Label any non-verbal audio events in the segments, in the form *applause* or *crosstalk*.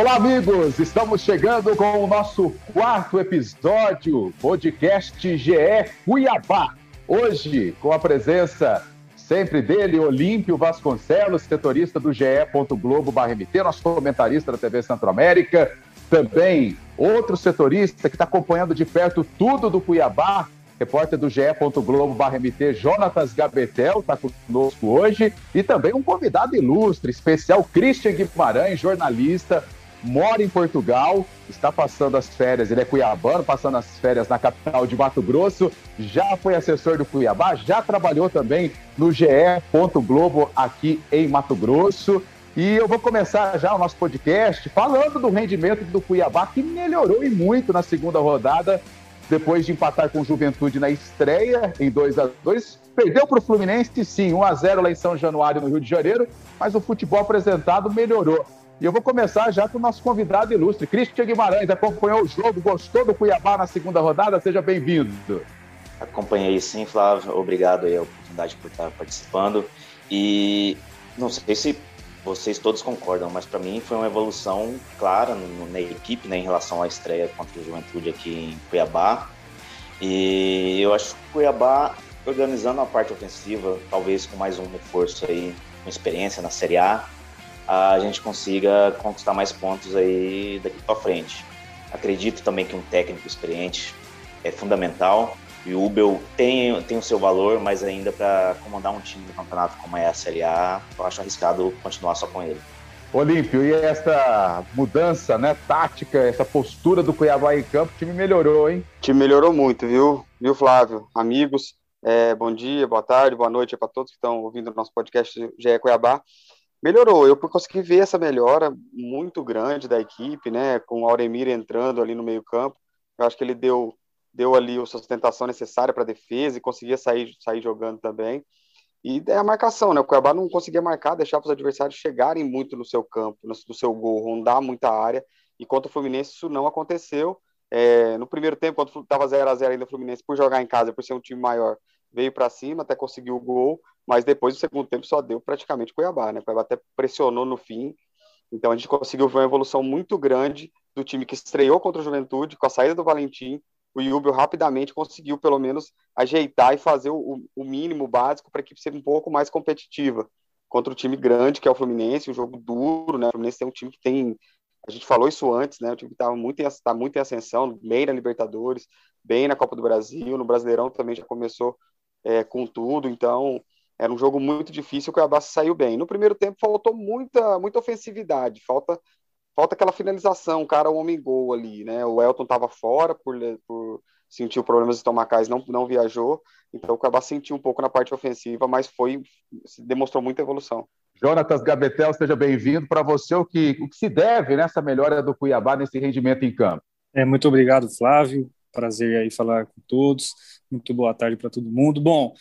Olá, amigos! Estamos chegando com o nosso quarto episódio, podcast GE Cuiabá. Hoje, com a presença sempre dele, Olímpio Vasconcelos, setorista do GE. Globo MT, nosso comentarista da TV Centro-América. Também outro setorista que está acompanhando de perto tudo do Cuiabá, repórter do GE. Globo MT, Jonatas Gabetel, está conosco hoje. E também um convidado ilustre, especial, Christian Guimarães, jornalista, mora em Portugal, está passando as férias, ele é cuiabano, passando as férias na capital de Mato Grosso, já foi assessor do Cuiabá, já trabalhou também no GE. Globo aqui em Mato Grosso. E eu vou começar já o nosso podcast falando do rendimento do Cuiabá, que melhorou e muito na segunda rodada, depois de empatar com Juventude na estreia, em 2 a 2 Perdeu para o Fluminense, sim, 1 a 0 lá em São Januário, no Rio de Janeiro, mas o futebol apresentado melhorou. E eu vou começar já com o nosso convidado ilustre, Cristian Guimarães. Acompanhou o jogo, gostou do Cuiabá na segunda rodada? Seja bem-vindo. Acompanhei sim, Flávio. Obrigado aí a oportunidade por estar participando. E não sei se vocês todos concordam, mas para mim foi uma evolução clara na equipe né, em relação à estreia contra o Juventude aqui em Cuiabá. E eu acho que o Cuiabá organizando a parte ofensiva, talvez com mais um reforço aí, com experiência na Série A, a gente consiga conquistar mais pontos aí daqui para frente. Acredito também que um técnico experiente é fundamental e o Ubel tem, tem o seu valor, mas ainda para comandar um time do campeonato como é a Série A, eu acho arriscado continuar só com ele. Olímpio, e essa mudança né, tática, essa postura do Cuiabá em campo, o time melhorou, hein? O time melhorou muito, viu, viu Flávio? Amigos, é, bom dia, boa tarde, boa noite para todos que estão ouvindo o nosso podcast GE Cuiabá melhorou. Eu consegui ver essa melhora muito grande da equipe, né? Com o Auremir entrando ali no meio-campo. Eu acho que ele deu, deu ali a sustentação necessária para a defesa e conseguia sair, sair jogando também. E é a marcação, né? O Cuiabá não conseguia marcar, deixar os adversários chegarem muito no seu campo, no, seu gol, rondar muita área. E contra o Fluminense isso não aconteceu. É, no primeiro tempo, quando estava 0 a 0 ainda o Fluminense, por jogar em casa, por ser um time maior, veio para cima até conseguir o gol, mas depois do segundo tempo só deu praticamente Cuiabá, né? Cuiabá até pressionou no fim, então a gente conseguiu ver uma evolução muito grande do time que estreou contra o Juventude, com a saída do Valentim, o Yubio rapidamente conseguiu pelo menos ajeitar e fazer o, o mínimo básico para a equipe ser um pouco mais competitiva contra o time grande que é o Fluminense, um jogo duro, né? O Fluminense tem um time que tem a gente falou isso antes, né? O time estava muito está muito em ascensão, bem na Libertadores, bem na Copa do Brasil, no Brasileirão também já começou é, com tudo, então era um jogo muito difícil, o Cuiabá saiu bem. No primeiro tempo faltou muita, muita ofensividade, falta, falta aquela finalização, cara, o homem gol ali, né? O Elton estava fora por, por sentir problemas estomacais, não, não viajou, então o Cuiabá sentiu um pouco na parte ofensiva, mas foi demonstrou muita evolução. Jonatas Gabetel, seja bem-vindo. Para você, o que, o que se deve nessa melhora do Cuiabá nesse rendimento em campo? É, muito obrigado, Flávio. Prazer aí falar com todos. Muito boa tarde para todo mundo. Bom,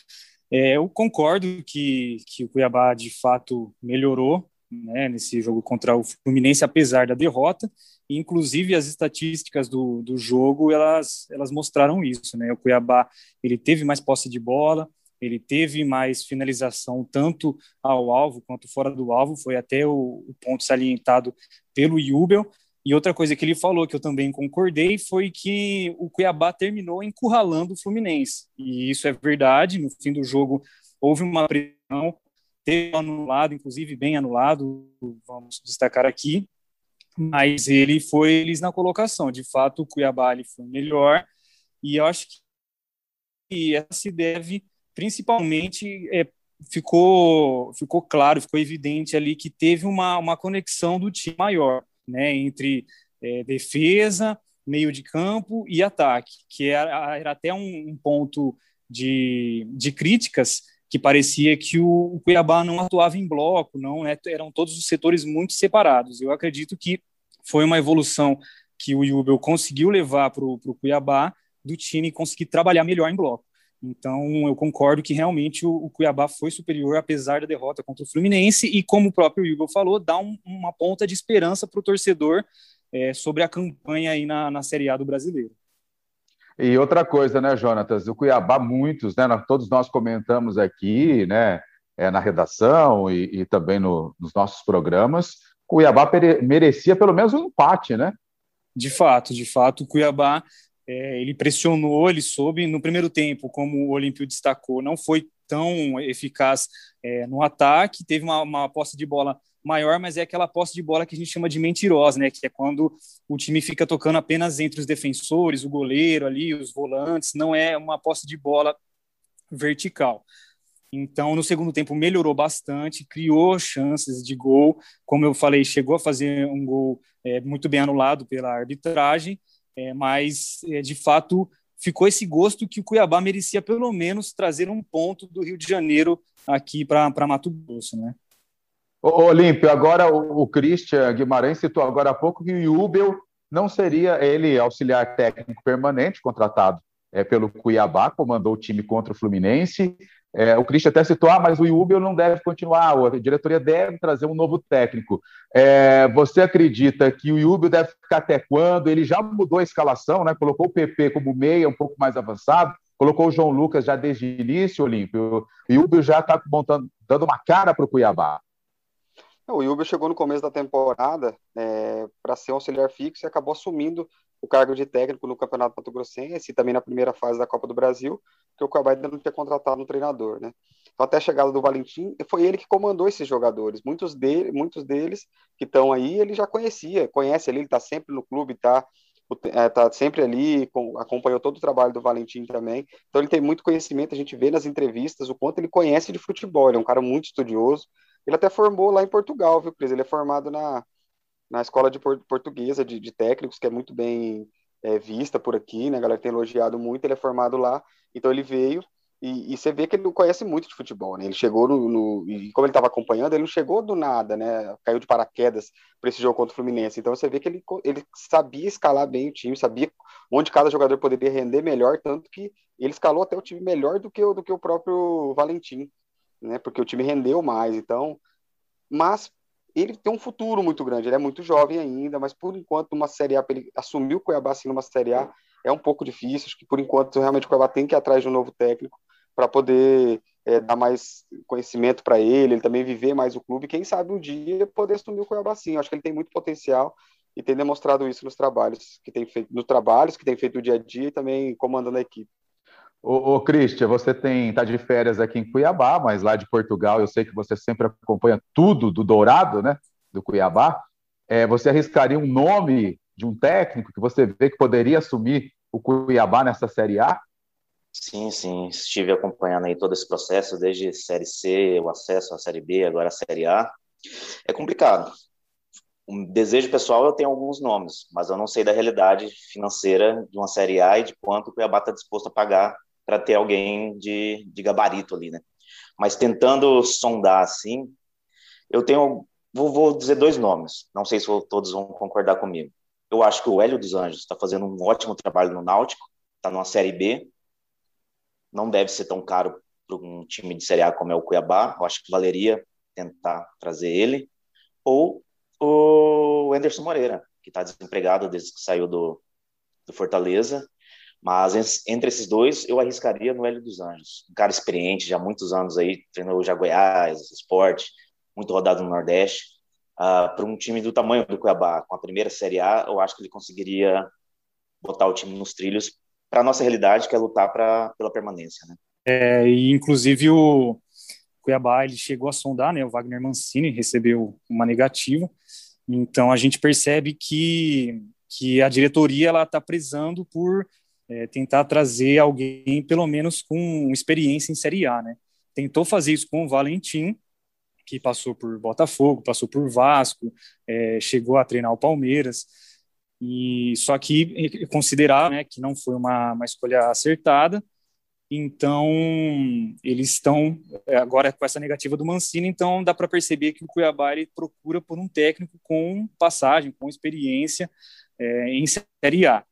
é, eu concordo que, que o Cuiabá de fato melhorou né, nesse jogo contra o Fluminense, apesar da derrota. Inclusive as estatísticas do, do jogo elas, elas mostraram isso. Né? O Cuiabá ele teve mais posse de bola, ele teve mais finalização tanto ao alvo quanto fora do alvo. Foi até o, o ponto salientado pelo Jubel. E outra coisa que ele falou, que eu também concordei, foi que o Cuiabá terminou encurralando o Fluminense. E isso é verdade. No fim do jogo, houve uma pressão, teve anulado, inclusive bem anulado, vamos destacar aqui. Mas ele foi eles na colocação. De fato, o Cuiabá ele foi melhor. E eu acho que essa se deve principalmente. É, ficou, ficou claro, ficou evidente ali que teve uma, uma conexão do time maior né, entre é, defesa, meio de campo e ataque, que era, era até um, um, ponto de, de críticas que parecia que o, Cuiabá não atuava em bloco, não né, eram todos os setores muito separados. Eu acredito que foi uma evolução que o Jubel conseguiu levar para o Cuiabá do time conseguir trabalhar melhor em bloco. Então, eu concordo que realmente o, o, Cuiabá foi superior, apesar da derrota contra o Fluminense, e como o próprio Igor falou, dá um, uma ponta de esperança para o torcedor é, sobre a campanha aí na, na Série A do brasileiro. E outra coisa, né, Jonatas? O Cuiabá, muitos, né? Todos nós comentamos aqui, né? É, na redação e, e também no, nos nossos programas, Cuiabá merecia pelo menos um empate, né? De fato, de fato, o Cuiabá é, ele pressionou, ele soube no primeiro tempo, como o Olímpio destacou, não foi tão eficaz é, no ataque, teve uma, uma posse de bola maior, mas é aquela posse de bola que a gente chama de mentirosa, né? Que é quando o time fica tocando apenas entre os defensores, o goleiro ali, os volantes, não é uma posse de bola vertical. Então, no segundo tempo, melhorou bastante, criou chances de gol. Como eu falei, chegou a fazer um gol é, muito bem anulado pela arbitragem, é, mas, é, de fato, ficou esse gosto que o Cuiabá merecia, pelo menos, trazer um ponto do Rio de Janeiro aqui para Mato Grosso, né? Ô, Olímpio, agora o, o Christian Guimarães citou agora há pouco que o Jubel não seria ele auxiliar técnico permanente, contratado é, pelo Cuiabá, comandou o time contra o Fluminense. É, o Christian até citou, ah, mas o Jubel não deve continuar, a diretoria deve trazer um novo técnico. É, você acredita que o Jubel deve ficar até quando? Ele já mudou a escalação, né? colocou o PP como meia, um pouco mais avançado, colocou o João Lucas já desde o início, Olímpio. O Jubel já está dando uma cara para o Cuiabá. O Jubel chegou no começo da temporada é, para ser um auxiliar fixo e acabou assumindo o cargo de técnico no Campeonato Mato Grossense e também na primeira fase da Copa do Brasil, que o Cuiabá ainda não tinha contratado um treinador, né? Então, até a chegada do Valentim, foi ele que comandou esses jogadores. Muitos, dele, muitos deles que estão aí, ele já conhecia, conhece ali, ele está sempre no clube, está é, tá sempre ali, com, acompanhou todo o trabalho do Valentim também. Então, ele tem muito conhecimento, a gente vê nas entrevistas o quanto ele conhece de futebol. Ele é um cara muito estudioso. Ele até formou lá em Portugal, viu, Cris? Ele é formado na, na escola de portuguesa de, de técnicos, que é muito bem é, vista por aqui, né? A galera tem elogiado muito, ele é formado lá, então ele veio e, e você vê que ele não conhece muito de futebol, né? Ele chegou no, no e como ele estava acompanhando, ele não chegou do nada, né? Caiu de paraquedas para esse jogo contra o Fluminense. Então você vê que ele, ele sabia escalar bem o time, sabia onde cada jogador poderia render melhor, tanto que ele escalou até o time melhor do que o, do que o próprio Valentim, né? Porque o time rendeu mais. Então, mas ele tem um futuro muito grande, ele é muito jovem ainda, mas por enquanto, numa Série A, ele assumir o Cuiabá assim numa Série A é um pouco difícil, acho que por enquanto realmente o Cuiabá tem que ir atrás de um novo técnico para poder é, dar mais conhecimento para ele, ele também viver mais o clube, quem sabe um dia poder assumir o Cuiabá sim, acho que ele tem muito potencial e tem demonstrado isso nos trabalhos que tem feito, nos trabalhos que tem feito o dia a dia e também comandando a equipe. Ô, ô você tem tá de férias aqui em Cuiabá, mas lá de Portugal eu sei que você sempre acompanha tudo do Dourado, né? Do Cuiabá. É, você arriscaria um nome de um técnico que você vê que poderia assumir o Cuiabá nessa Série A? Sim, sim. Estive acompanhando aí todo esse processo, desde Série C, o acesso à Série B, agora a Série A. É complicado. Um desejo pessoal, eu tenho alguns nomes, mas eu não sei da realidade financeira de uma Série A e de quanto o Cuiabá está disposto a pagar para ter alguém de, de gabarito ali, né? Mas tentando sondar assim, eu tenho, vou, vou dizer dois nomes, não sei se todos vão concordar comigo. Eu acho que o Hélio dos Anjos está fazendo um ótimo trabalho no Náutico, está numa Série B, não deve ser tão caro para um time de Série A como é o Cuiabá, eu acho que valeria tentar trazer ele, ou o Anderson Moreira, que está desempregado desde que saiu do, do Fortaleza, mas entre esses dois, eu arriscaria no Hélio dos Anjos. Um cara experiente, já há muitos anos aí, treinou já Goiás, esporte, muito rodado no Nordeste. Uh, para um time do tamanho do Cuiabá, com a primeira Série A, eu acho que ele conseguiria botar o time nos trilhos para nossa realidade, que é lutar pra, pela permanência. Né? É, e inclusive o Cuiabá ele chegou a sondar, né? O Wagner Mancini recebeu uma negativa. Então a gente percebe que, que a diretoria ela está prezando por é, tentar trazer alguém, pelo menos com experiência em Série A, né? Tentou fazer isso com o Valentim, que passou por Botafogo, passou por Vasco, é, chegou a treinar o Palmeiras, e só que considerar né, que não foi uma, uma escolha acertada, então eles estão é, agora com essa negativa do Mancini, então dá para perceber que o Cuiabá ele procura por um técnico com passagem, com experiência é, em Série A.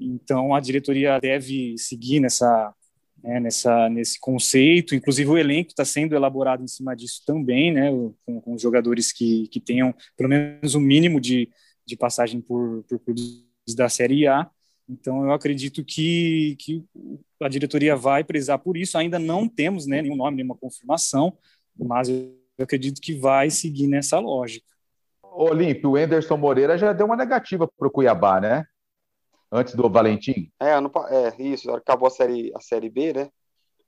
Então, a diretoria deve seguir nessa, né, nessa, nesse conceito. Inclusive, o elenco está sendo elaborado em cima disso também, né, com, com jogadores que, que tenham pelo menos o um mínimo de, de passagem por, por clubes da Série A. Então, eu acredito que, que a diretoria vai prezar por isso. Ainda não temos né, nenhum nome, nenhuma confirmação, mas eu acredito que vai seguir nessa lógica. Olímpio, o Anderson Moreira já deu uma negativa para o Cuiabá, né? Antes do Valentim. É, ano, é isso. Acabou a série, a série B, né?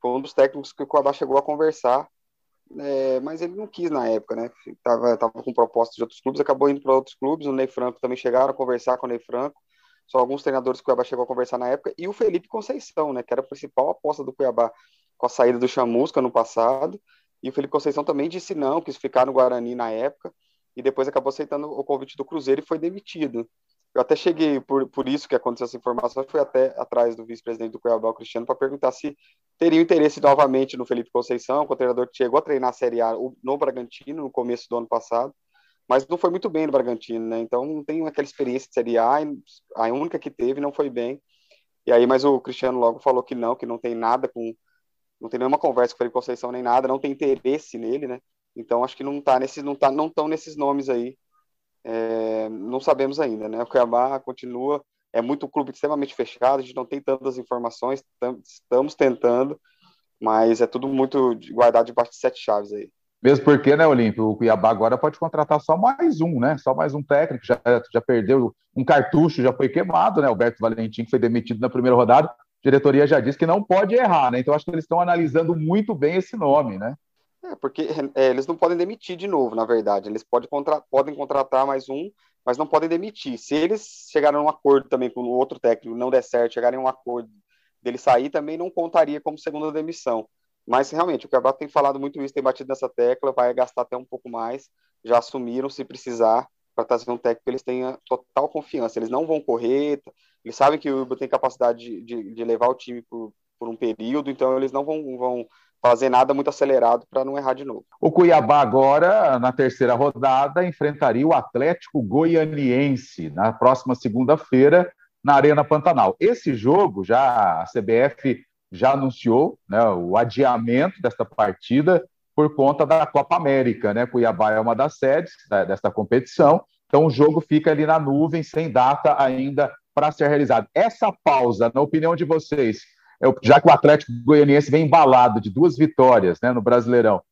Foi um dos técnicos que o Cuiabá chegou a conversar, é, mas ele não quis na época, né? Tava, tava com propostas de outros clubes, acabou indo para outros clubes. O Ney Franco também chegaram a conversar com o Ney Franco. São alguns treinadores que o Cuiabá chegou a conversar na época. E o Felipe Conceição, né? Que era a principal aposta do Cuiabá com a saída do Chamusca no passado. E o Felipe Conceição também disse não, quis ficar no Guarani na época. E depois acabou aceitando o convite do Cruzeiro e foi demitido. Eu até cheguei, por, por isso que aconteceu essa informação, fui até atrás do vice-presidente do Cuiabá, o Cristiano, para perguntar se teria interesse novamente no Felipe Conceição, o treinador que chegou a treinar a Série A no Bragantino no começo do ano passado, mas não foi muito bem no Bragantino, né? Então não tem aquela experiência de Série A, a única que teve não foi bem. E aí, mas o Cristiano logo falou que não, que não tem nada com. Não tem nenhuma conversa com o Felipe Conceição nem nada, não tem interesse nele, né? Então acho que não tá nesse, não tá, não estão nesses nomes aí é, não sabemos ainda, né? O Cuiabá continua, é muito um clube extremamente fechado, a gente não tem tantas informações, estamos tentando, mas é tudo muito guardado debaixo de sete chaves aí. Mesmo porque, né, Olímpio, o Cuiabá agora pode contratar só mais um, né? Só mais um técnico, já, já perdeu um cartucho, já foi queimado, né? Alberto Valentim, que foi demitido na primeira rodada, a diretoria já disse que não pode errar, né? Então acho que eles estão analisando muito bem esse nome, né? É, porque é, eles não podem demitir de novo, na verdade. Eles podem, contra podem contratar mais um, mas não podem demitir. Se eles chegarem a um acordo também com o outro técnico, não der certo, chegarem a um acordo dele sair, também não contaria como segunda demissão. Mas realmente, o Cuiabá tem falado muito isso, tem batido nessa tecla, vai gastar até um pouco mais. Já assumiram, se precisar, para trazer um técnico que eles tenham total confiança. Eles não vão correr, eles sabem que o Uber tem capacidade de, de, de levar o time por, por um período, então eles não vão, vão fazer nada muito acelerado para não errar de novo. O Cuiabá agora, na terceira rodada, enfrentaria o Atlético Goianiense na próxima segunda-feira na Arena Pantanal. Esse jogo já a CBF já anunciou né, o adiamento desta partida por conta da Copa América, né? Cuiabá é uma das sedes desta competição, então o jogo fica ali na nuvem sem data ainda para ser realizado. Essa pausa, na opinião de vocês, já que o Atlético Goianiense vem embalado de duas vitórias né, no Brasileirão,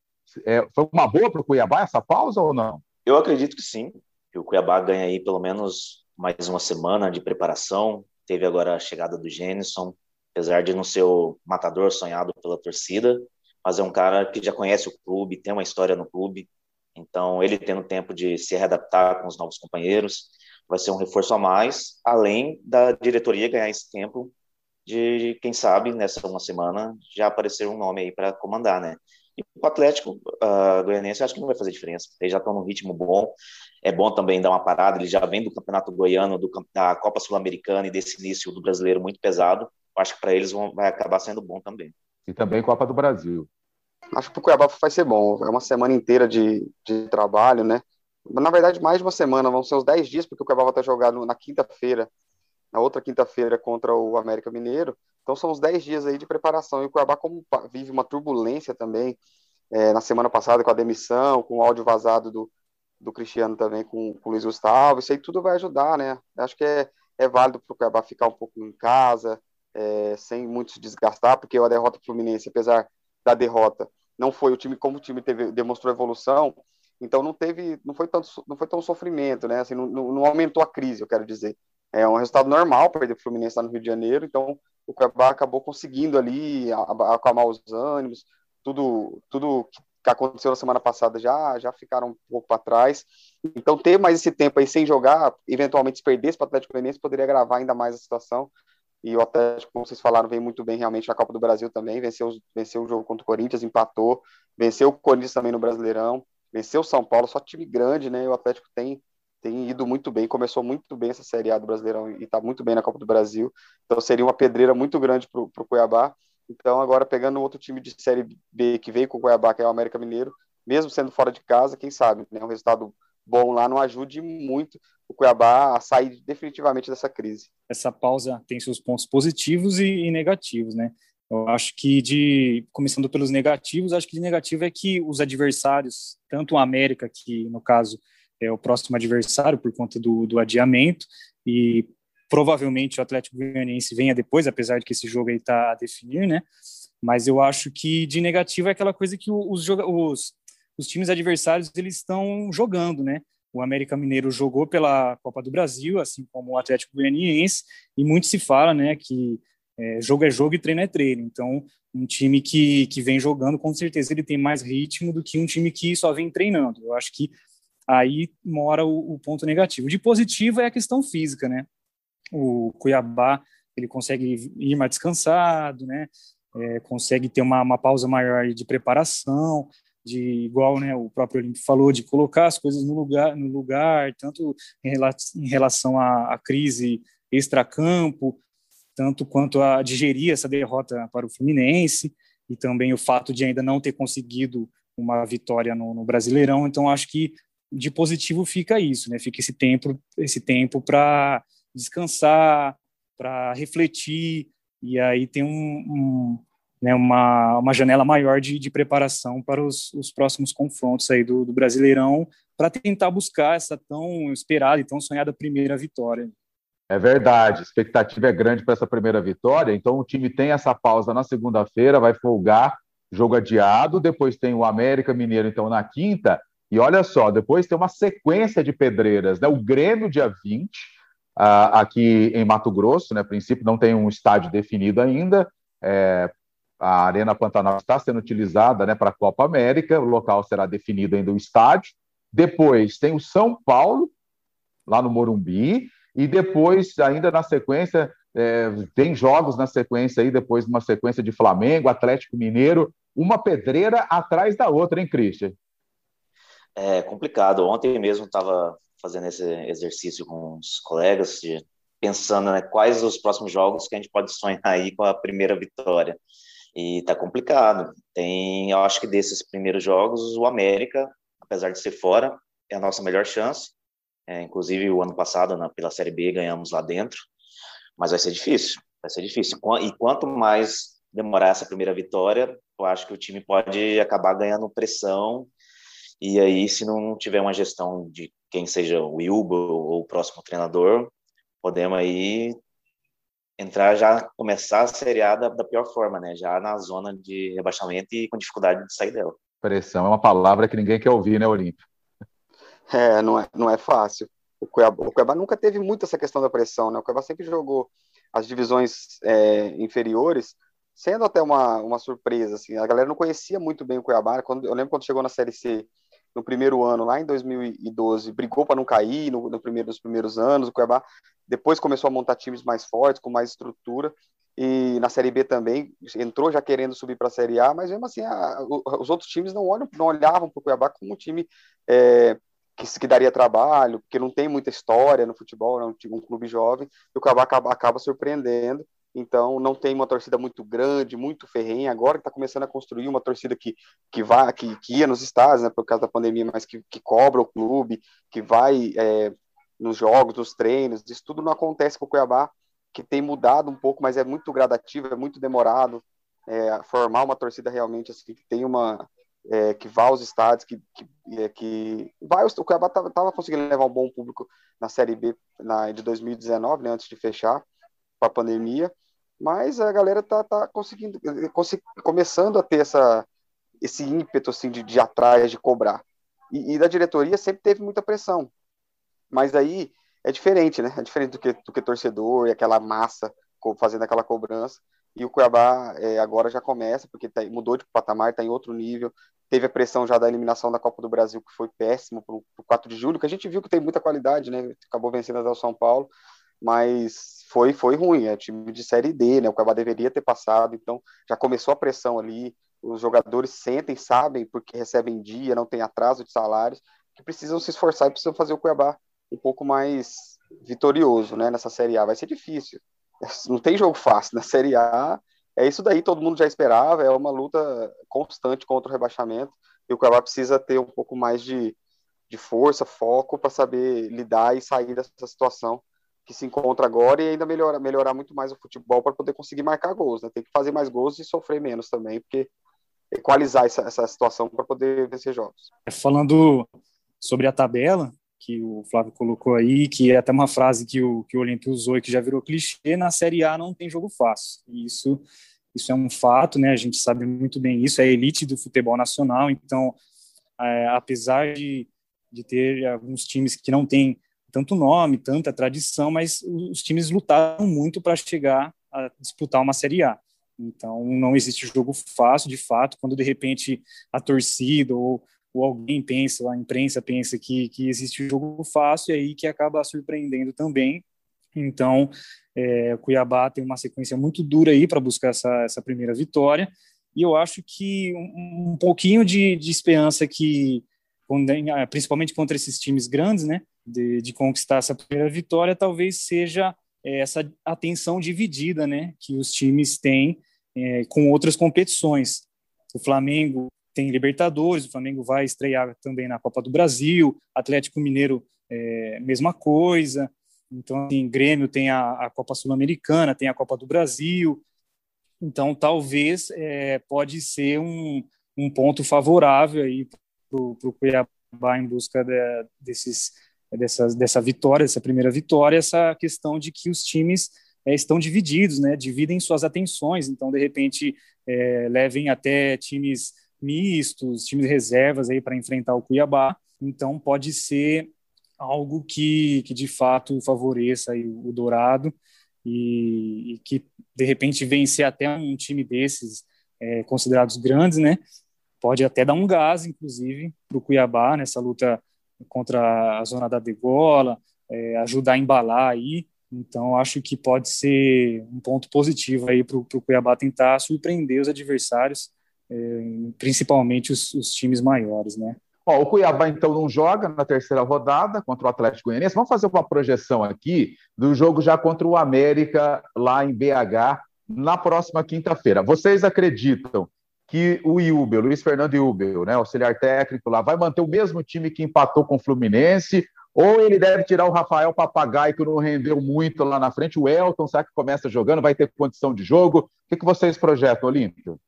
é, foi uma boa para o Cuiabá essa pausa ou não? Eu acredito que sim, que o Cuiabá ganha aí pelo menos mais uma semana de preparação. Teve agora a chegada do Gênison, apesar de não ser o matador sonhado pela torcida, mas é um cara que já conhece o clube, tem uma história no clube, então ele tendo tempo de se readaptar com os novos companheiros, vai ser um reforço a mais, além da diretoria ganhar esse tempo de, quem sabe, nessa uma semana já aparecer um nome aí para comandar, né? E o Atlético uh, Goianense acho que não vai fazer diferença. Eles já estão num ritmo bom. É bom também dar uma parada. Eles já vêm do Campeonato Goiano, do, da Copa Sul-Americana e desse início do brasileiro muito pesado. Acho que para eles vão, vai acabar sendo bom também. E também Copa do Brasil. Acho que para o Cuiabá vai ser bom. É uma semana inteira de, de trabalho, né? Na verdade, mais de uma semana, vão ser uns 10 dias, porque o Cuiabá vai estar jogado na quinta-feira na outra quinta-feira contra o América Mineiro. Então são uns 10 dias aí de preparação. E o Cuiabá, como vive uma turbulência também, é, na semana passada com a demissão, com o áudio vazado do, do Cristiano também com, com o Luiz Gustavo, isso aí tudo vai ajudar, né? Acho que é, é válido para o Cuiabá ficar um pouco em casa, é, sem muito se desgastar, porque a derrota do Fluminense, apesar da derrota, não foi o time como o time teve, demonstrou evolução, então não teve, não foi tanto, não foi tão sofrimento, né? Assim, não, não aumentou a crise, eu quero dizer. É um resultado normal perder o Fluminense lá no Rio de Janeiro, então o Cuiabá acabou conseguindo ali acalmar os ânimos, tudo, tudo que aconteceu na semana passada já, já ficaram um pouco para trás. Então, ter mais esse tempo aí sem jogar, eventualmente se perdesse para o Atlético Goianiense, poderia agravar ainda mais a situação. E o Atlético, como vocês falaram, vem muito bem realmente na Copa do Brasil também. Venceu, venceu o jogo contra o Corinthians, empatou. Venceu o Corinthians também no Brasileirão. Venceu o São Paulo, só time grande, né? E o Atlético tem tem ido muito bem, começou muito bem essa Série A do Brasileirão e está muito bem na Copa do Brasil. Então seria uma pedreira muito grande para o Cuiabá. Então agora pegando outro time de Série B que veio com o Cuiabá, que é o América Mineiro, mesmo sendo fora de casa, quem sabe, né, um resultado bom lá não ajude muito o Cuiabá a sair definitivamente dessa crise. Essa pausa tem seus pontos positivos e, negativos, né? Eu acho que de começando pelos negativos, acho que de negativo é que os adversários, tanto o América, que no caso é o próximo adversário por conta do, do adiamento, e provavelmente o Atlético Goianiense venha depois, apesar de que esse jogo aí está a definir, né? Mas eu acho que de negativo é aquela coisa que os, os, os times adversários eles estão jogando, né? O América Mineiro jogou pela Copa do Brasil, assim como o Atlético Goianiense, e muito se fala, né, que é, jogo é jogo e treino é treino. Então, um time que, que vem jogando, com certeza, ele tem mais ritmo do que um time que só vem treinando. Eu acho que aí mora o, o ponto negativo. De positivo é a questão física, né? O Cuiabá ele consegue ir mais descansado, né? É, consegue ter uma, uma pausa maior de preparação, de igual né, o próprio Olímpio falou, de colocar as coisas no lugar, no lugar tanto em, rela em relação à, à crise extracampo, tanto quanto a digerir essa derrota para o Fluminense, e também o fato de ainda não ter conseguido uma vitória no, no Brasileirão. Então, acho que de positivo fica isso, né? Fica esse tempo, esse tempo para descansar, para refletir, e aí tem um, um né, uma, uma janela maior de, de preparação para os, os próximos confrontos aí do, do Brasileirão, para tentar buscar essa tão esperada e tão sonhada primeira vitória. É verdade, a expectativa é grande para essa primeira vitória, então o time tem essa pausa na segunda-feira, vai folgar, jogo adiado, depois tem o América Mineiro, então, na quinta, e olha só, depois tem uma sequência de pedreiras, né? O Grêmio, dia 20, uh, aqui em Mato Grosso, né? A princípio não tem um estádio definido ainda, é, a Arena Pantanal está sendo utilizada né, para a Copa América, o local será definido ainda o estádio. Depois tem o São Paulo, lá no Morumbi, e depois, ainda na sequência, é, tem jogos na sequência aí, depois de uma sequência de Flamengo, Atlético Mineiro, uma pedreira atrás da outra, hein, Christian? É complicado. Ontem mesmo estava fazendo esse exercício com os colegas, de, pensando né, quais os próximos jogos que a gente pode sonhar aí com a primeira vitória. E tá complicado. Tem, eu acho que desses primeiros jogos, o América, apesar de ser fora, é a nossa melhor chance. É, inclusive, o ano passado, na, pela Série B, ganhamos lá dentro. Mas vai ser difícil. Vai ser difícil. E quanto mais demorar essa primeira vitória, eu acho que o time pode acabar ganhando pressão. E aí, se não tiver uma gestão de quem seja o Wilbo ou o próximo treinador, podemos aí entrar já, começar a Série A da, da, pior forma, né? Já na zona de rebaixamento e com dificuldade de sair dela. Pressão é uma palavra que ninguém quer ouvir, né, Olímpio? *laughs* É, não é, não é fácil. O Cuiabá, o Cuiabá nunca teve muito essa questão da pressão, né? O Cuiabá sempre jogou as divisões é, inferiores, sendo até uma, uma surpresa, assim. A galera não conhecia muito bem o Cuiabá. Quando, eu lembro quando chegou na Série C, no primeiro ano, lá em 2012, brigou para não cair no, no, primeiro, nos primeiros anos. O Cuiabá depois começou a montar times mais fortes, com mais estrutura. E na Série B também entrou já querendo subir para a Série A, mas mesmo assim a, os outros times não, olham, não olhavam para o Cuiabá como um time é, que, que, daria trabalho, porque não tem muita história no futebol, é um, um clube jovem, e o Cuiabá acaba, acaba surpreendendo então não tem uma torcida muito grande, muito ferrenha. Agora que está começando a construir uma torcida que, que vai, que, que ia nos estádios, né, por causa da pandemia, mas que, que cobra o clube, que vai é, nos jogos, nos treinos. Isso tudo não acontece com o Cuiabá, que tem mudado um pouco, mas é muito gradativo, é muito demorado é, formar uma torcida realmente assim que tem uma é, que vá aos estádios, que, que, é, que vai, o Cuiabá estava conseguindo levar um bom público na Série B na, de 2019, né, antes de fechar com a pandemia, mas a galera tá, tá conseguindo, começando a ter essa, esse ímpeto assim, de, de atrás, de cobrar. E, e, da diretoria sempre teve muita pressão. Mas aí é diferente, né? É diferente do que, do que torcedor e aquela massa fazendo aquela cobrança. E o Cuiabá é, agora já começa, porque tá, mudou de patamar, está em outro nível. Teve a pressão já da eliminação da Copa do Brasil, que foi péssimo para o 4 de julho, que a gente viu que tem muita qualidade, né? Acabou vencendo até o São Paulo mas foi foi ruim, é time de série D, né? O Cuiabá deveria ter passado, então já começou a pressão ali. Os jogadores sentem, sabem, porque recebem dia, não tem atraso de salários, que precisam se esforçar e precisam fazer o Cuiabá um pouco mais vitorioso, né? Nessa série A vai ser difícil. *laughs* Não tem jogo fácil na série A. É isso daí, todo mundo já esperava. É uma luta constante contra o rebaixamento e o Cuiabá precisa ter um pouco mais de, de força, foco para saber lidar e sair dessa situação que se encontra agora e ainda melhorar, melhorar muito mais o futebol para poder conseguir marcar gols, né? Tem que fazer mais gols e sofrer menos também, porque equalizar essa, essa situação para poder vencer jogos. Falando sobre a tabela, que o Flávio colocou aí, que é até uma frase que o, que o Olímpio usou e que já virou clichê, na Série A não tem jogo fácil. E isso, isso é um fato, né? A gente sabe muito bem isso, é a elite do futebol nacional, então, é, apesar de, de ter alguns times que não têm tanto nome, tanta tradição, mas os times lutaram muito para chegar a disputar uma Série A. Então, não existe jogo fácil, de fato, quando de repente a torcida ou, ou alguém pensa, a imprensa pensa que, que existe jogo fácil, e aí que acaba surpreendendo também. Então, é, Cuiabá tem uma sequência muito dura aí para buscar essa, essa primeira vitória, e eu acho que um, um pouquinho de, de esperança que, principalmente contra esses times grandes, né, de, de conquistar essa primeira vitória, talvez seja é, essa atenção dividida, né, que os times têm é, com outras competições. O Flamengo tem Libertadores, o Flamengo vai estrear também na Copa do Brasil, Atlético Mineiro, é, mesma coisa. Então, assim, Grêmio tem a, a Copa Sul-Americana, tem a Copa do Brasil. Então, talvez é, pode ser um, um ponto favorável aí para o Cuiabá em busca de, desses dessa, dessa vitória, dessa primeira vitória, essa questão de que os times é, estão divididos, né? Dividem suas atenções, então de repente é, levem até times mistos, times reservas aí para enfrentar o Cuiabá. Então pode ser algo que, que de fato favoreça o Dourado e, e que de repente vencer até um time desses é, considerados grandes, né? Pode até dar um gás, inclusive, para o Cuiabá nessa luta contra a zona da degola, é, ajudar a embalar aí. Então, acho que pode ser um ponto positivo aí para o Cuiabá tentar surpreender os adversários, é, principalmente os, os, times maiores, né? Ó, o Cuiabá, então, não joga na terceira rodada contra o Atlético Goianiense. Vamos fazer uma projeção aqui do jogo já contra o América, lá em BH, na próxima quinta-feira. Vocês acreditam que o Iubel, Luiz Fernando Iubel, né, auxiliar técnico lá, vai manter o mesmo time que empatou com o Fluminense, ou ele deve tirar o Rafael Papagaio, que não rendeu muito lá na frente, o Elton, será que começa jogando, vai ter condição de jogo? O que, que vocês projetam, Olímpio?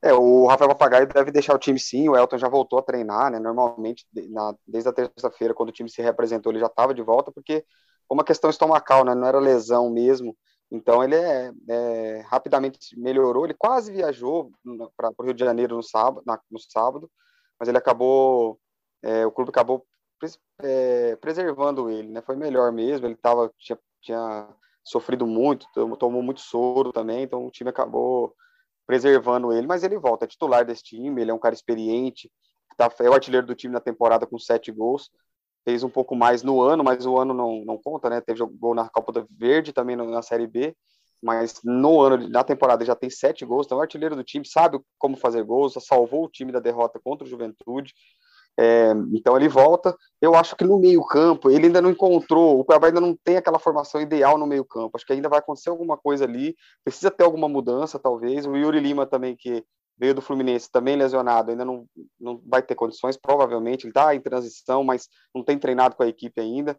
É, o Rafael Papagaio deve deixar o time sim, o Elton já voltou a treinar, né? Normalmente, na, desde a terça-feira, quando o time se representou, ele já estava de volta, porque uma questão estomacal, né? Não era lesão mesmo. Então ele é, é, rapidamente melhorou. Ele quase viajou para o Rio de Janeiro no sábado, na, no sábado, mas ele acabou, é, o clube acabou pres, é, preservando ele, né? Foi melhor mesmo. Ele tava tinha, tinha sofrido muito, tomou muito soro também, então o time acabou preservando ele. Mas ele volta, é titular desse time. Ele é um cara experiente, tá, é o artilheiro do time na temporada com sete gols fez um pouco mais no ano, mas o ano não, não conta, né? Teve gol na Copa do Verde, também na Série B, mas no ano, na temporada, já tem sete gols, então é o artilheiro do time, sabe como fazer gols, salvou o time da derrota contra o Juventude, é, então ele volta. Eu acho que no meio-campo ele ainda não encontrou, o Cuiabá ainda não tem aquela formação ideal no meio-campo. Acho que ainda vai acontecer alguma coisa ali, precisa ter alguma mudança, talvez. O Yuri Lima também, que veio do Fluminense também lesionado, ainda não, não vai ter condições, provavelmente, ele está em transição, mas não tem treinado com a equipe ainda,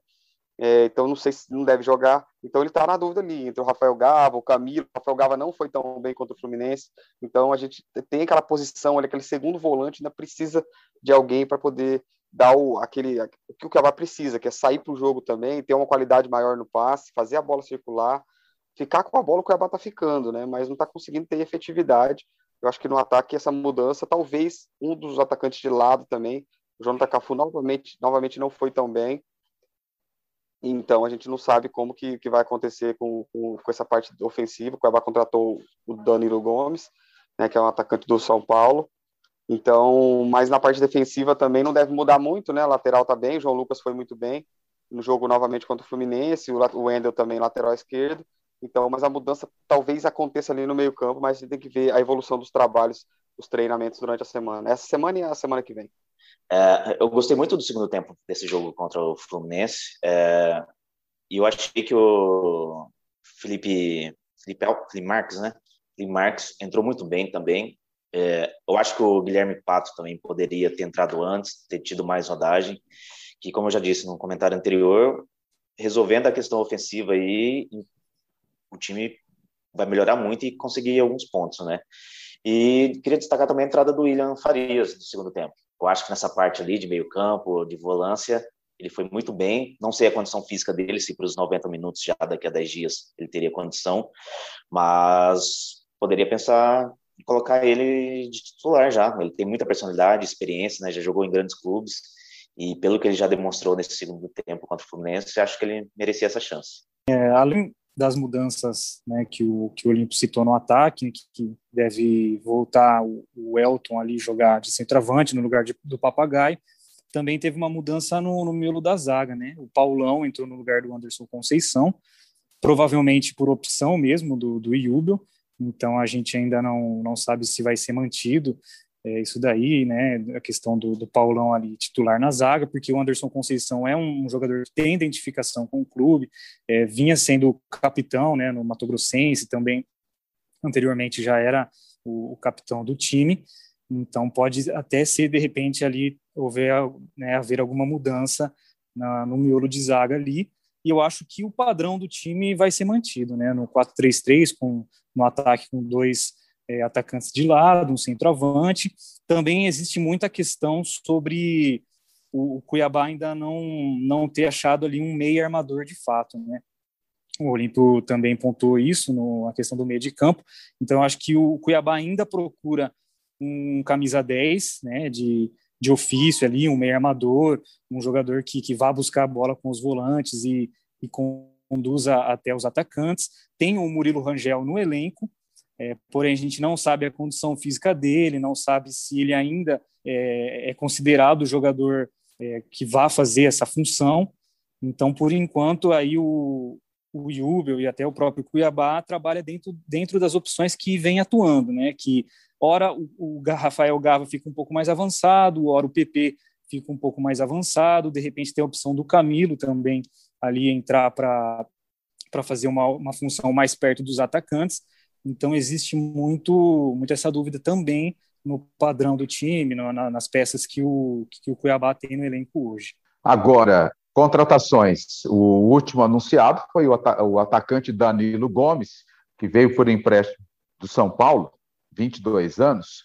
é, então não sei se não deve jogar, então ele está na dúvida ali, entre o Rafael Gava, o Camilo, o Rafael Gava não foi tão bem contra o Fluminense, então a gente tem aquela posição, aquele segundo volante, ainda precisa de alguém para poder dar o, aquele, o que o Cuiabá precisa, que é sair para o jogo também, ter uma qualidade maior no passe, fazer a bola circular, ficar com a bola o Cuiabá está ficando, né, mas não está conseguindo ter efetividade, eu acho que no ataque essa mudança, talvez um dos atacantes de lado também, o Jonathan Cafu novamente, novamente não foi tão bem. Então a gente não sabe como que, que vai acontecer com, com, com essa parte ofensiva. O Cuiabá contratou o Danilo Gomes, né, que é um atacante do São Paulo. Então, mas na parte defensiva também não deve mudar muito, né? A lateral tá bem, o João Lucas foi muito bem no jogo novamente contra o Fluminense, o Wendel também lateral esquerdo. Então, mas a mudança talvez aconteça ali no meio campo, mas a gente tem que ver a evolução dos trabalhos, os treinamentos durante a semana. Essa semana e a semana que vem. É, eu gostei muito do segundo tempo desse jogo contra o Fluminense. É, e eu achei que o Felipe, Felipe, Felipe Marques, né? Felipe Marques entrou muito bem também. É, eu acho que o Guilherme Pato também poderia ter entrado antes, ter tido mais rodagem. Que, como eu já disse no comentário anterior, resolvendo a questão ofensiva aí, o time vai melhorar muito e conseguir alguns pontos, né? E queria destacar também a entrada do William Farias no segundo tempo. Eu acho que nessa parte ali de meio campo, de volância, ele foi muito bem. Não sei a condição física dele, se para os 90 minutos já daqui a 10 dias ele teria condição, mas poderia pensar em colocar ele de titular já. Ele tem muita personalidade, experiência, né? já jogou em grandes clubes e pelo que ele já demonstrou nesse segundo tempo contra o Fluminense, acho que ele merecia essa chance. É, além das mudanças né, que o que o Olímpio citou no ataque, que, que deve voltar o, o, Elton ali jogar de centroavante no lugar de, do Papagaio, também teve uma mudança no, no miolo da zaga, né? O Paulão entrou no lugar do Anderson Conceição, provavelmente por opção mesmo do, do então a gente ainda não, não sabe se vai ser mantido é, isso daí, né, a questão do, do, Paulão ali titular na zaga, porque o Anderson Conceição é um jogador que tem identificação com o clube, é, vinha sendo capitão, né, no Mato Grossense também, anteriormente já era o, o capitão do time, então pode até ser, de repente, ali houver, né, haver alguma mudança na, no miolo de zaga ali, e eu acho que o padrão do time vai ser mantido, né, no 4-3-3, com no ataque com dois é, atacantes de lado, um centroavante. Também existe muita questão sobre o, o Cuiabá ainda não, não ter achado ali um meio armador de fato, né? O Olímpio também pontuou isso na questão do meio de campo. Então, acho que o Cuiabá ainda procura um camisa 10, né, de, de ofício ali, um meio armador, um jogador que, que vá buscar a bola com os volantes e, e conduza até os atacantes. Tem o Murilo Rangel no elenco, é, porém, a gente não sabe a condição física dele, não sabe se ele ainda é, é considerado jogador é, que vá fazer essa função. Então, por enquanto, aí o, o Jubel e até o próprio Cuiabá trabalha dentro, dentro das opções que vem atuando, né? Que ora o, o Rafael Gava fica um pouco mais avançado, ora o PP fica um pouco mais avançado, de repente tem a opção do Camilo também ali entrar para fazer uma, uma função mais perto dos atacantes. Então existe muito, muito essa dúvida também no padrão do time, no, na, nas peças que o, que o Cuiabá tem no elenco hoje. Agora, contratações. O último anunciado foi o, o atacante Danilo Gomes, que veio por empréstimo do São Paulo, 22 anos.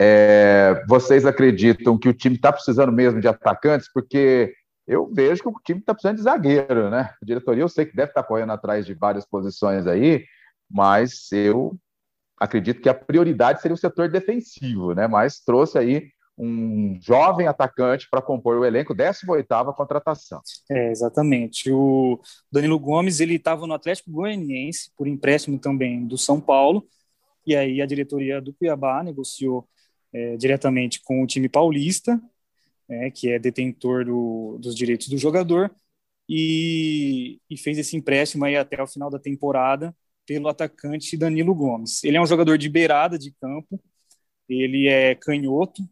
É, vocês acreditam que o time está precisando mesmo de atacantes? Porque eu vejo que o time está precisando de zagueiro, né? A diretoria eu sei que deve estar tá correndo atrás de várias posições aí, mas eu acredito que a prioridade seria o setor defensivo, né? Mas trouxe aí um jovem atacante para compor o elenco, 18ª contratação. É, exatamente. O Danilo Gomes, ele estava no Atlético Goianiense, por empréstimo também do São Paulo, e aí a diretoria do Cuiabá negociou é, diretamente com o time paulista, é, que é detentor do, dos direitos do jogador, e, e fez esse empréstimo aí até o final da temporada, pelo atacante Danilo Gomes. Ele é um jogador de beirada de campo, ele é canhoto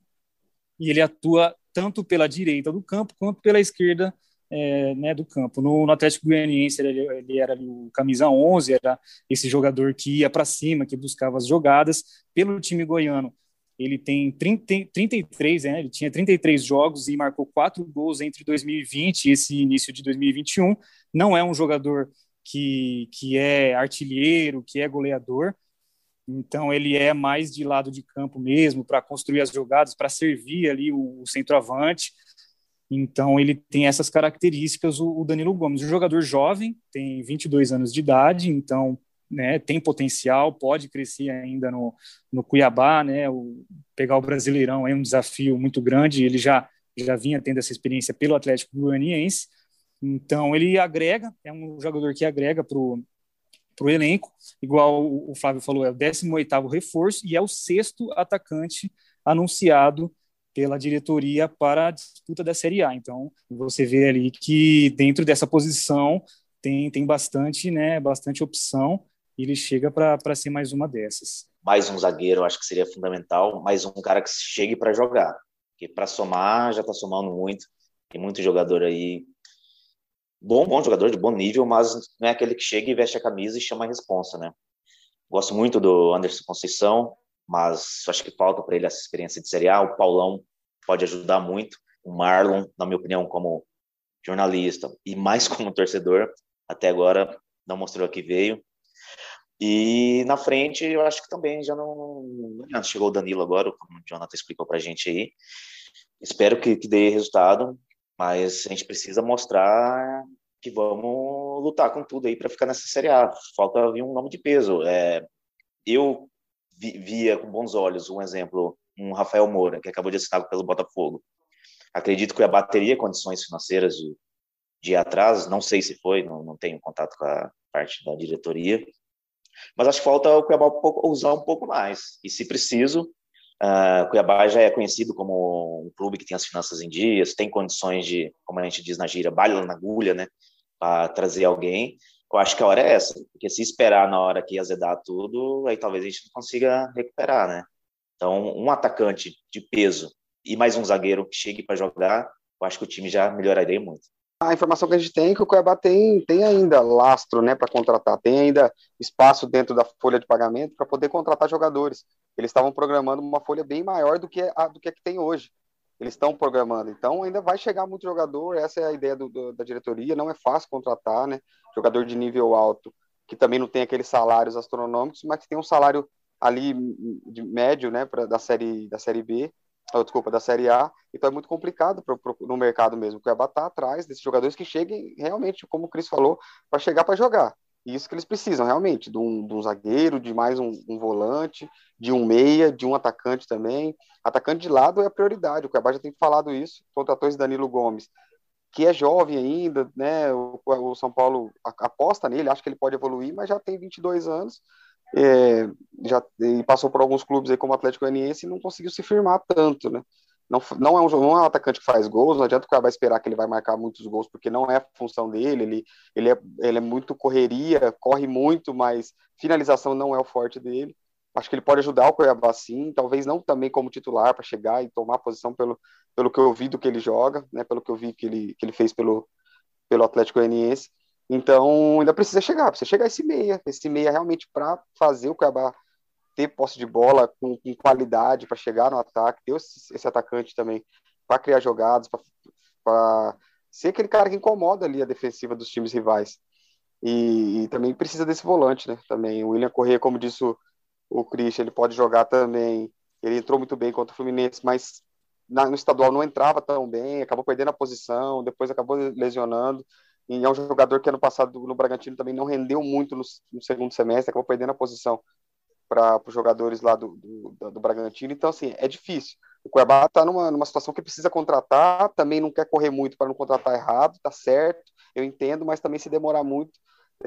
e ele atua tanto pela direita do campo quanto pela esquerda é, né, do campo. No, no Atlético Goianiense ele, ele, era o camisa 11, era esse jogador que ia para cima, que buscava as jogadas. Pelo time goiano, ele tem 30, 33, né, ele tinha 33 jogos e marcou quatro gols entre 2020 e esse início de 2021. Não é um jogador que, que é artilheiro, que é goleador. Então ele é mais de lado de campo mesmo, para construir as jogadas, para servir ali o, o, centroavante. Então ele tem essas características, o, o, Danilo Gomes. Um jogador jovem, tem 22 anos de idade, então né, tem potencial, pode crescer ainda no, no Cuiabá, né, o, pegar o Brasileirão é um desafio muito grande, ele já, já vinha tendo essa experiência pelo Atlético Goianiense, então, ele agrega, é um jogador que agrega para o elenco, igual o Flávio falou, é o 18º reforço e é o sexto atacante anunciado pela diretoria para a disputa da Série A. Então, você vê ali que dentro dessa posição tem, tem bastante, né, bastante opção e ele chega para ser mais uma dessas. Mais um zagueiro, acho que seria fundamental, mais um cara que chegue para jogar, porque para somar já está somando muito. Tem muito jogador aí bom, bom jogador de bom nível, mas não é aquele que chega e veste a camisa e chama a responsa, né? Gosto muito do Anderson Conceição, mas acho que falta para ele essa experiência de Série A. O Paulão pode ajudar muito. O Marlon, na minha opinião, como jornalista e mais *laughs* como torcedor, até agora não mostrou que veio. E na frente, eu acho que também já não. Chegou o Danilo agora, como o Jonathan explicou para a gente aí. Espero que, que dê resultado, mas a gente precisa mostrar que vamos lutar com tudo aí para ficar nessa Série A. Falta vir um nome de peso. É, eu vi, via com bons olhos um exemplo, um Rafael Moura, que acabou de assinar pelo Botafogo. Acredito que a bateria condições financeiras de, de atrás, não sei se foi, não, não tenho contato com a parte da diretoria, mas acho que falta o Cuiabá um pouco, usar um pouco mais. E se preciso, Uh, Cuiabá já é conhecido como um clube que tem as finanças em dias, tem condições de, como a gente diz na gíria, bala na agulha, né, para trazer alguém. Eu acho que a hora é essa, porque se esperar na hora que azedar tudo, aí talvez a gente não consiga recuperar, né? Então, um atacante de peso e mais um zagueiro que chegue para jogar, eu acho que o time já melhoraria muito. A informação que a gente tem é que o Cuiabá tem, tem ainda lastro né, para contratar, tem ainda espaço dentro da folha de pagamento para poder contratar jogadores. Eles estavam programando uma folha bem maior do que a, do que, a que tem hoje. Eles estão programando. Então, ainda vai chegar muito jogador. Essa é a ideia do, do, da diretoria. Não é fácil contratar, né? Jogador de nível alto, que também não tem aqueles salários astronômicos, mas que tem um salário ali de médio, né, pra, da série da série B, ou, desculpa, da série A. Então é muito complicado pro, pro, no mercado mesmo. O Cuiabá está atrás desses jogadores que cheguem realmente, como o Cris falou, para chegar para jogar. Isso que eles precisam, realmente, de um, de um zagueiro, de mais um, um, volante, de um meia, de um atacante também. Atacante de lado é a prioridade, o Cuiabá já tem falado isso, contratou esse Danilo Gomes, que é jovem ainda, né? O, o São Paulo aposta nele, acha que ele pode evoluir, mas já tem 22 anos, é, já e passou por alguns clubes aí como Atlético Goianiense e não conseguiu se firmar tanto, né? Não, não, é um, não é um atacante que faz gols, não adianta o cara vai esperar que ele vai marcar muitos gols, porque não é a função dele, ele, ele, é, ele é muito correria, corre muito, mas finalização não é o forte dele. Acho que ele pode ajudar o Cuiabá sim, talvez não também como titular para chegar e tomar posição pelo, pelo que eu vi do que ele joga, né, pelo que eu vi que ele, que ele fez pelo, pelo Atlético Goianiense. Então, ainda precisa chegar, precisa chegar esse meia, esse meia realmente para fazer o Cuiabá ter posse de bola com, com qualidade para chegar no ataque, ter esse, atacante também para criar jogadas, para ser aquele cara que incomoda ali a defensiva dos times rivais. E, e, também precisa desse volante, né? Também o William Corrêa, como disse o, o Christian, ele pode jogar também. Ele entrou muito bem contra o Fluminense, mas na, no estadual não entrava tão bem, acabou perdendo a posição, depois acabou lesionando. E é um jogador que ano passado no Bragantino também não rendeu muito no, no segundo semestre, acabou perdendo a posição para os jogadores lá do, do, do, Bragantino. Então, assim, é difícil. O Cuiabá está numa, numa situação que precisa contratar, também não quer correr muito para não contratar errado, tá certo, eu entendo, mas também se demorar muito,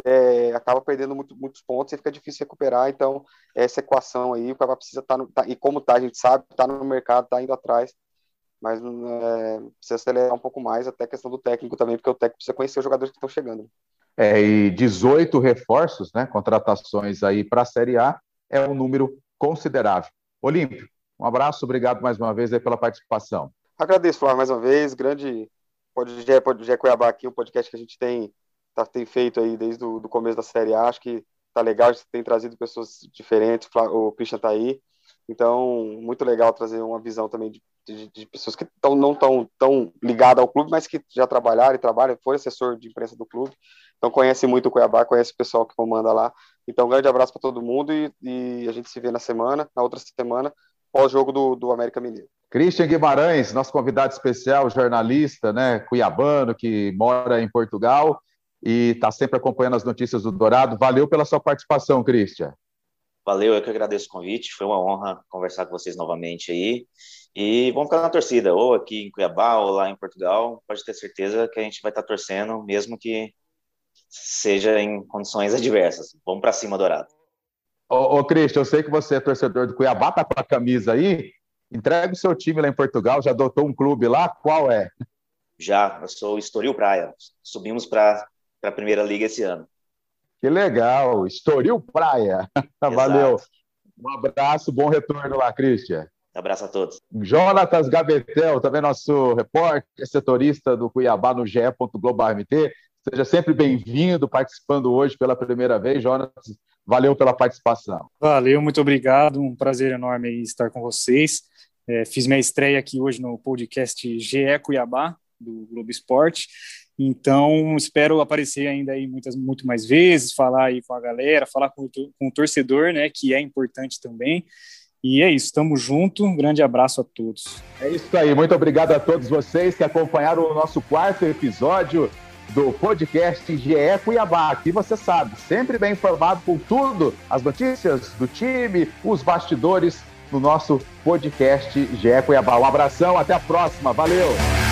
é, acaba perdendo muito, muitos pontos e fica difícil recuperar. Então, essa equação aí, o Cuiabá precisa estar, tá tá, e como tá, a gente sabe, está no mercado, está indo atrás, mas é, precisa acelerar um pouco mais, até a questão do técnico também, porque o técnico precisa conhecer os jogadores que estão chegando. É, e 18 reforços, né, contratações aí para a Série A, é um número considerável. Olímpio, um abraço, obrigado mais uma vez pela participação. Agradeço, Flávio, mais uma vez, grande podcast Pode Cuiabá aqui, um podcast que a gente tem, tá, tem feito aí desde o começo da Série acho que tá legal, a gente tem trazido pessoas diferentes, o Christian tá aí, então, muito legal trazer uma visão também de, de, de pessoas que tão, não estão tão ligadas ao clube, mas que já trabalharam e trabalham, foi assessor de imprensa do clube, então conhece muito o Cuiabá, conhece o pessoal que comanda lá. Então, um grande abraço para todo mundo e, e, a gente se vê na semana, na outra semana, pós-jogo do, do América Mineiro. Christian Guimarães, nosso convidado especial, jornalista, né, cuiabano, que mora em Portugal e está sempre acompanhando as notícias do Dourado. Valeu pela sua participação, Christian. Valeu, eu que agradeço o convite. Foi uma honra conversar com vocês novamente aí. E vamos ficar na torcida, ou aqui em Cuiabá, ou lá em Portugal. Pode ter certeza que a gente vai estar torcendo, mesmo que seja em condições adversas. Vamos para cima, Dourado. Ô, ô Cristian, eu sei que você é torcedor do Cuiabá, tá com a camisa aí. Entrega o seu time lá em Portugal, já adotou um clube lá? Qual é? Já, eu sou Estoril Praia. Subimos para a Primeira Liga esse ano. Que legal, Estoril Praia. *laughs* Valeu. Um abraço, bom retorno lá, Cristian. Um abraço a todos. Jonatas Gabetel, também nosso repórter, setorista do Cuiabá no GE.globalmt. Seja sempre bem-vindo, participando hoje pela primeira vez. Jonas, valeu pela participação. Valeu, muito obrigado. Um prazer enorme estar com vocês. É, fiz minha estreia aqui hoje no podcast GE Cuiabá, do Globo Esporte. Então, espero aparecer ainda aí muitas, muito mais vezes, falar aí com a galera, falar com, com o torcedor, né, que é importante também. E é isso, estamos juntos. Um grande abraço a todos. É isso aí, muito obrigado a todos vocês que acompanharam o nosso quarto episódio do podcast GE Cuiabá. Aqui você sabe, sempre bem informado com tudo, as notícias do time, os bastidores no nosso podcast GE Cuiabá. Um abração, até a próxima, valeu!